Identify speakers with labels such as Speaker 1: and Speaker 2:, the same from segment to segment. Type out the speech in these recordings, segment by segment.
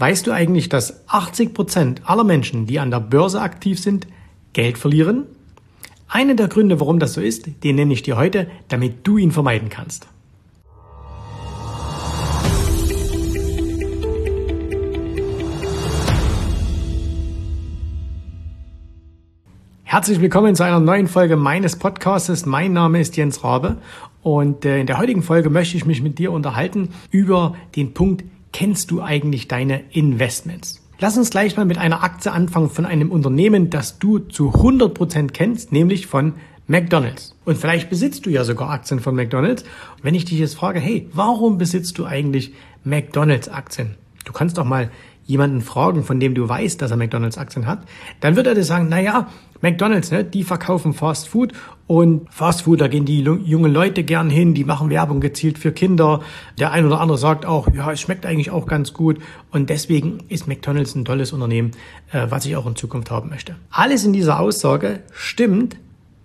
Speaker 1: Weißt du eigentlich, dass 80 Prozent aller Menschen, die an der Börse aktiv sind, Geld verlieren? Einen der Gründe, warum das so ist, den nenne ich dir heute, damit du ihn vermeiden kannst. Herzlich willkommen zu einer neuen Folge meines Podcasts. Mein Name ist Jens Rabe und äh, in der heutigen Folge möchte ich mich mit dir unterhalten über den Punkt, kennst du eigentlich deine Investments? Lass uns gleich mal mit einer Aktie anfangen von einem Unternehmen, das du zu 100 Prozent kennst, nämlich von McDonald's. Und vielleicht besitzt du ja sogar Aktien von McDonald's. Wenn ich dich jetzt frage, hey, warum besitzt du eigentlich McDonald's Aktien? Du kannst doch mal jemanden fragen, von dem du weißt, dass er McDonald's Aktien hat, dann wird er dir sagen, na ja, McDonald's, ne, die verkaufen Fast Food und Fast Food, da gehen die jungen Leute gern hin, die machen Werbung gezielt für Kinder. Der ein oder andere sagt auch, ja, es schmeckt eigentlich auch ganz gut und deswegen ist McDonald's ein tolles Unternehmen, äh, was ich auch in Zukunft haben möchte. Alles in dieser Aussage stimmt,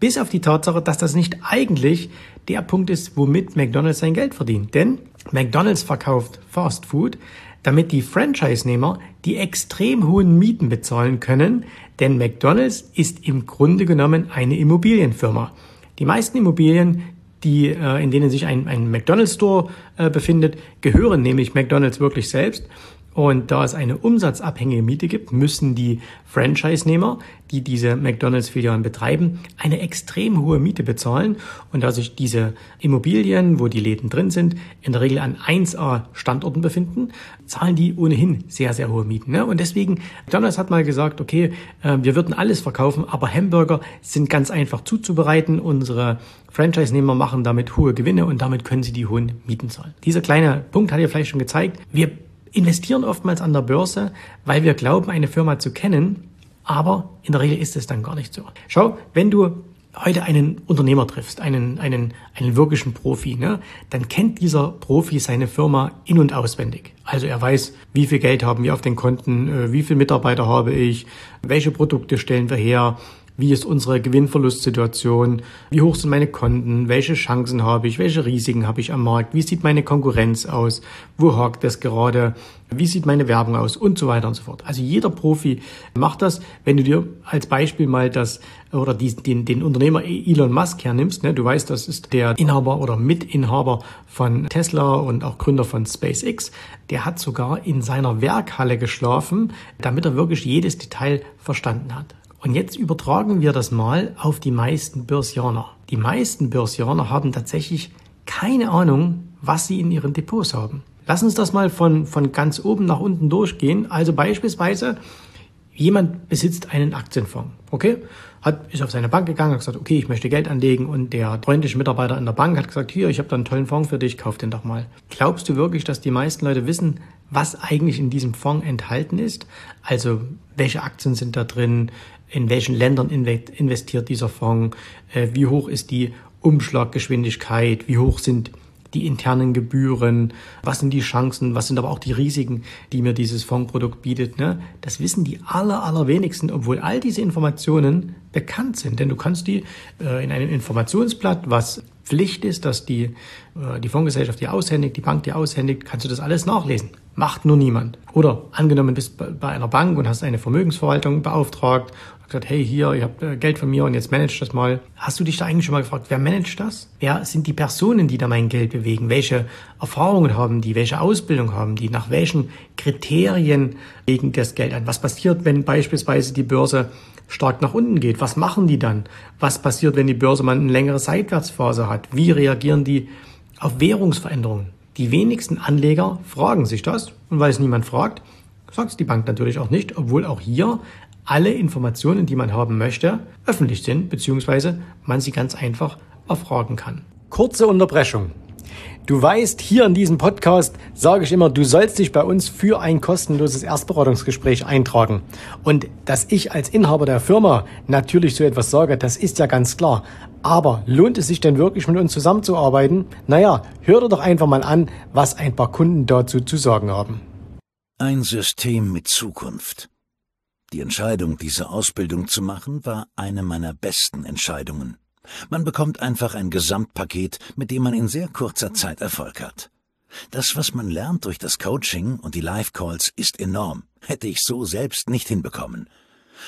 Speaker 1: bis auf die Tatsache, dass das nicht eigentlich der Punkt ist, womit McDonald's sein Geld verdient. Denn McDonald's verkauft Fast Food, damit die Franchise-Nehmer die extrem hohen Mieten bezahlen können, denn McDonald's ist im Grunde genommen eine Immobilienfirma. Die meisten Immobilien, die, äh, in denen sich ein, ein McDonald's Store äh, befindet, gehören nämlich McDonald's wirklich selbst. Und da es eine umsatzabhängige Miete gibt, müssen die Franchise-Nehmer, die diese McDonalds-Filialen betreiben, eine extrem hohe Miete bezahlen. Und da sich diese Immobilien, wo die Läden drin sind, in der Regel an 1A-Standorten befinden, zahlen die ohnehin sehr, sehr hohe Mieten. Ne? Und deswegen, McDonalds hat mal gesagt, okay, äh, wir würden alles verkaufen, aber Hamburger sind ganz einfach zuzubereiten. Unsere Franchise-Nehmer machen damit hohe Gewinne und damit können sie die hohen Mieten zahlen. Dieser kleine Punkt hat ja vielleicht schon gezeigt, wir investieren oftmals an der Börse, weil wir glauben, eine Firma zu kennen, aber in der Regel ist es dann gar nicht so. Schau, wenn du heute einen Unternehmer triffst, einen, einen, einen wirklichen Profi, ne, dann kennt dieser Profi seine Firma in- und auswendig. Also er weiß, wie viel Geld haben wir auf den Konten, äh, wie viele Mitarbeiter habe ich, welche Produkte stellen wir her, wie ist unsere Gewinnverlustsituation? Wie hoch sind meine Konten? Welche Chancen habe ich? Welche Risiken habe ich am Markt? Wie sieht meine Konkurrenz aus? Wo hakt das gerade? Wie sieht meine Werbung aus? Und so weiter und so fort. Also jeder Profi macht das. Wenn du dir als Beispiel mal das oder die, den, den Unternehmer Elon Musk hernimmst, ne, du weißt, das ist der Inhaber oder Mitinhaber von Tesla und auch Gründer von SpaceX, der hat sogar in seiner Werkhalle geschlafen, damit er wirklich jedes Detail verstanden hat. Und jetzt übertragen wir das mal auf die meisten Börsianer. Die meisten Börsianer haben tatsächlich keine Ahnung, was sie in ihren Depots haben. Lass uns das mal von, von ganz oben nach unten durchgehen. Also beispielsweise, jemand besitzt einen Aktienfonds, okay? Hat, ist auf seine Bank gegangen, hat gesagt, okay, ich möchte Geld anlegen und der freundliche Mitarbeiter in der Bank hat gesagt, hier, ich habe da einen tollen Fonds für dich, kauf den doch mal. Glaubst du wirklich, dass die meisten Leute wissen, was eigentlich in diesem Fonds enthalten ist? Also, welche Aktien sind da drin? In welchen Ländern investiert dieser Fonds, äh, wie hoch ist die Umschlaggeschwindigkeit, wie hoch sind die internen Gebühren, was sind die Chancen, was sind aber auch die Risiken, die mir dieses Fondsprodukt bietet. Ne? Das wissen die aller, allerwenigsten, obwohl all diese Informationen bekannt sind. Denn du kannst die äh, in einem Informationsblatt, was Pflicht ist, dass die, äh, die Fondsgesellschaft dir aushändigt, die Bank dir aushändigt, kannst du das alles nachlesen. Macht nur niemand. Oder angenommen bist bei einer Bank und hast eine Vermögensverwaltung beauftragt gesagt, hey, hier, ihr habt äh, Geld von mir und jetzt managt das mal. Hast du dich da eigentlich schon mal gefragt, wer managt das? Wer sind die Personen, die da mein Geld bewegen? Welche Erfahrungen haben die? Welche Ausbildung haben die? Nach welchen Kriterien legen das Geld an? Was passiert, wenn beispielsweise die Börse stark nach unten geht? Was machen die dann? Was passiert, wenn die Börse mal eine längere Seitwärtsphase hat? Wie reagieren die auf Währungsveränderungen? Die wenigsten Anleger fragen sich das und weil es niemand fragt, sagt es die Bank natürlich auch nicht, obwohl auch hier alle Informationen, die man haben möchte, öffentlich sind, beziehungsweise man sie ganz einfach erfragen kann. Kurze Unterbrechung. Du weißt, hier in diesem Podcast sage ich immer, du sollst dich bei uns für ein kostenloses Erstberatungsgespräch eintragen. Und dass ich als Inhaber der Firma natürlich so etwas sage, das ist ja ganz klar. Aber lohnt es sich denn wirklich mit uns zusammenzuarbeiten? Naja, hör dir doch einfach mal an, was ein paar Kunden dazu zu sagen haben.
Speaker 2: Ein System mit Zukunft. Die Entscheidung, diese Ausbildung zu machen, war eine meiner besten Entscheidungen. Man bekommt einfach ein Gesamtpaket, mit dem man in sehr kurzer Zeit Erfolg hat. Das, was man lernt durch das Coaching und die Live-Calls, ist enorm. Hätte ich so selbst nicht hinbekommen.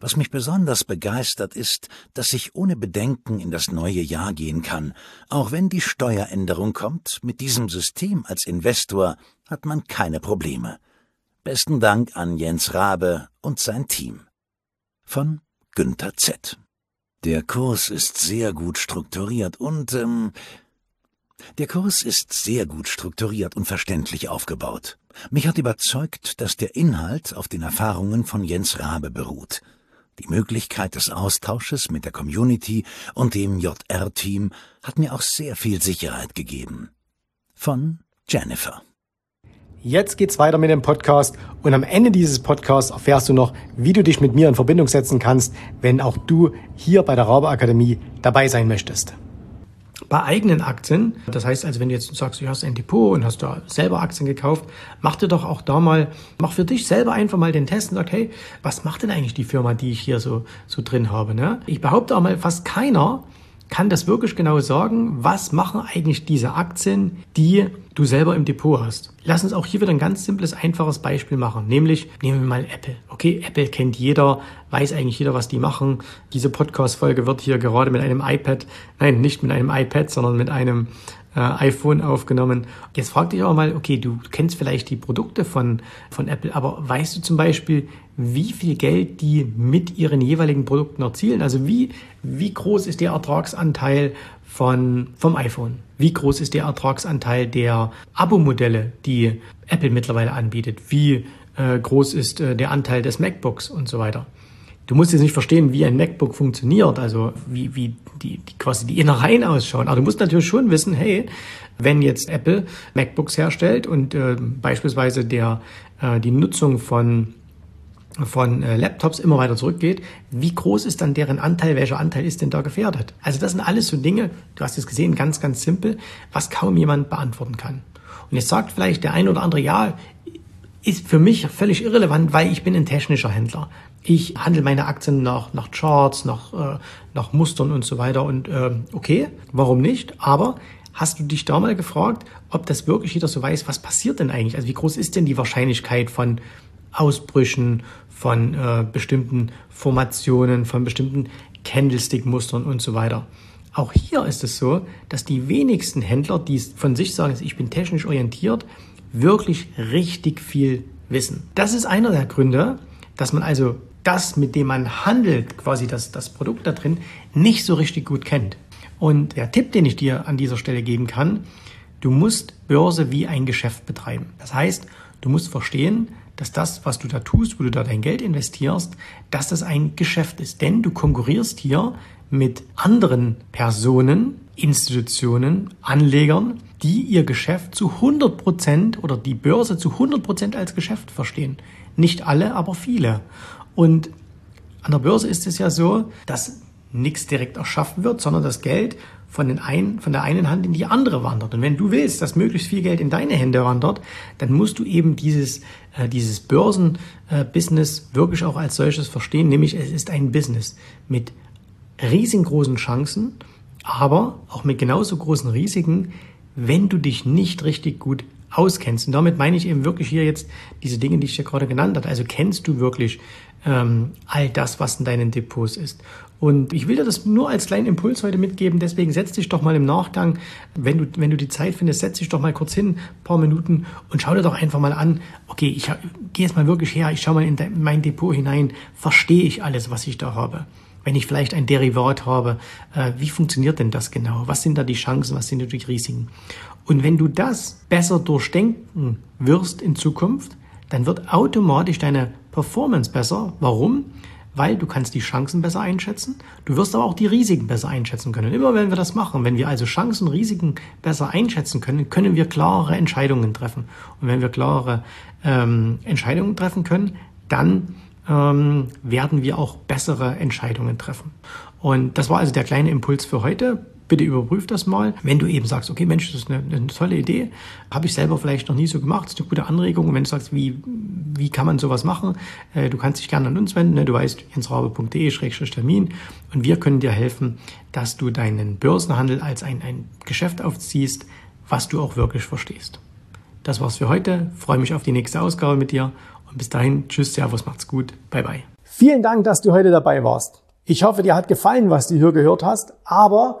Speaker 2: Was mich besonders begeistert ist, dass ich ohne Bedenken in das neue Jahr gehen kann. Auch wenn die Steueränderung kommt, mit diesem System als Investor hat man keine Probleme. Besten Dank an Jens Rabe und sein Team. Von Günther Z. Der Kurs ist sehr gut strukturiert und ähm, der Kurs ist sehr gut strukturiert und verständlich aufgebaut. Mich hat überzeugt, dass der Inhalt auf den Erfahrungen von Jens Rabe beruht. Die Möglichkeit des Austausches mit der Community und dem JR-Team hat mir auch sehr viel Sicherheit gegeben. Von Jennifer.
Speaker 1: Jetzt geht's weiter mit dem Podcast und am Ende dieses Podcasts erfährst du noch, wie du dich mit mir in Verbindung setzen kannst, wenn auch du hier bei der Rabe Akademie dabei sein möchtest. Bei eigenen Aktien, das heißt also, wenn du jetzt sagst, du hast ein Depot und hast da selber Aktien gekauft, mach dir doch auch da mal, mach für dich selber einfach mal den Test und sag, hey, was macht denn eigentlich die Firma, die ich hier so, so drin habe? Ne? Ich behaupte auch mal, fast keiner kann das wirklich genau sagen, was machen eigentlich diese Aktien, die du selber im Depot hast. Lass uns auch hier wieder ein ganz simples, einfaches Beispiel machen, nämlich nehmen wir mal Apple. Okay, Apple kennt jeder, weiß eigentlich jeder, was die machen. Diese Podcast-Folge wird hier gerade mit einem iPad, nein, nicht mit einem iPad, sondern mit einem äh, iPhone aufgenommen. Jetzt frag dich auch mal, okay, du kennst vielleicht die Produkte von, von Apple, aber weißt du zum Beispiel, wie viel Geld die mit ihren jeweiligen Produkten erzielen? Also wie, wie groß ist der Ertragsanteil von, vom iPhone? Wie groß ist der Ertragsanteil der Abo-Modelle, die Apple mittlerweile anbietet? Wie äh, groß ist äh, der Anteil des MacBooks und so weiter? Du musst jetzt nicht verstehen, wie ein MacBook funktioniert, also wie, wie die, die quasi die Innereien ausschauen. Aber du musst natürlich schon wissen, hey, wenn jetzt Apple MacBooks herstellt und äh, beispielsweise der, äh, die Nutzung von von äh, Laptops immer weiter zurückgeht, wie groß ist dann deren Anteil, welcher Anteil ist denn da gefährdet? Also das sind alles so Dinge, du hast es gesehen, ganz, ganz simpel, was kaum jemand beantworten kann. Und jetzt sagt vielleicht der ein oder andere, ja, ist für mich völlig irrelevant, weil ich bin ein technischer Händler. Ich handle meine Aktien nach, nach Charts, nach, äh, nach Mustern und so weiter. Und äh, okay, warum nicht? Aber hast du dich da mal gefragt, ob das wirklich jeder so weiß, was passiert denn eigentlich? Also wie groß ist denn die Wahrscheinlichkeit von Ausbrüchen, von äh, bestimmten Formationen, von bestimmten Candlestick-Mustern und so weiter? Auch hier ist es so, dass die wenigsten Händler, die von sich sagen, ich bin technisch orientiert, wirklich richtig viel wissen. Das ist einer der Gründe, dass man also das, mit dem man handelt, quasi das, das Produkt da drin, nicht so richtig gut kennt. Und der Tipp, den ich dir an dieser Stelle geben kann, du musst Börse wie ein Geschäft betreiben. Das heißt, du musst verstehen, dass das, was du da tust, wo du da dein Geld investierst, dass das ein Geschäft ist. Denn du konkurrierst hier mit anderen Personen, Institutionen, Anlegern, die ihr Geschäft zu 100 Prozent oder die Börse zu 100 Prozent als Geschäft verstehen. Nicht alle, aber viele. Und an der Börse ist es ja so, dass nichts direkt erschaffen wird, sondern das Geld von, den einen, von der einen Hand in die andere wandert. Und wenn du willst, dass möglichst viel Geld in deine Hände wandert, dann musst du eben dieses, äh, dieses Börsenbusiness äh, wirklich auch als solches verstehen, nämlich es ist ein Business mit riesengroßen Chancen, aber auch mit genauso großen Risiken, wenn du dich nicht richtig gut auskennst. Und damit meine ich eben wirklich hier jetzt diese Dinge, die ich dir gerade genannt habe. Also kennst du wirklich ähm, all das, was in deinen Depots ist. Und ich will dir das nur als kleinen Impuls heute mitgeben. Deswegen setz dich doch mal im Nachgang, wenn du, wenn du die Zeit findest, setz dich doch mal kurz hin, paar Minuten und schau dir doch einfach mal an, okay, ich gehe jetzt mal wirklich her, ich schaue mal in, in mein Depot hinein, verstehe ich alles, was ich da habe wenn ich vielleicht ein Derivat habe, äh, wie funktioniert denn das genau? Was sind da die Chancen, was sind da die Risiken? Und wenn du das besser durchdenken wirst in Zukunft, dann wird automatisch deine Performance besser. Warum? Weil du kannst die Chancen besser einschätzen, du wirst aber auch die Risiken besser einschätzen können. Und immer wenn wir das machen, wenn wir also Chancen, Risiken besser einschätzen können, können wir klarere Entscheidungen treffen. Und wenn wir klarere ähm, Entscheidungen treffen können, dann ähm, werden wir auch bessere Entscheidungen treffen. Und das war also der kleine Impuls für heute. Bitte überprüf das mal. Wenn du eben sagst, okay, Mensch, das ist eine, eine tolle Idee, habe ich selber vielleicht noch nie so gemacht, das ist eine gute Anregung. Und wenn du sagst, wie, wie kann man sowas machen, äh, du kannst dich gerne an uns wenden. Ne? Du weißt, jensrabe.de-termin und wir können dir helfen, dass du deinen Börsenhandel als ein, ein Geschäft aufziehst, was du auch wirklich verstehst. Das war's für heute. Freue mich auf die nächste Ausgabe mit dir. Und bis dahin, tschüss, servus, macht's gut. Bye, bye. Vielen Dank, dass du heute dabei warst. Ich hoffe, dir hat gefallen, was du hier gehört hast, aber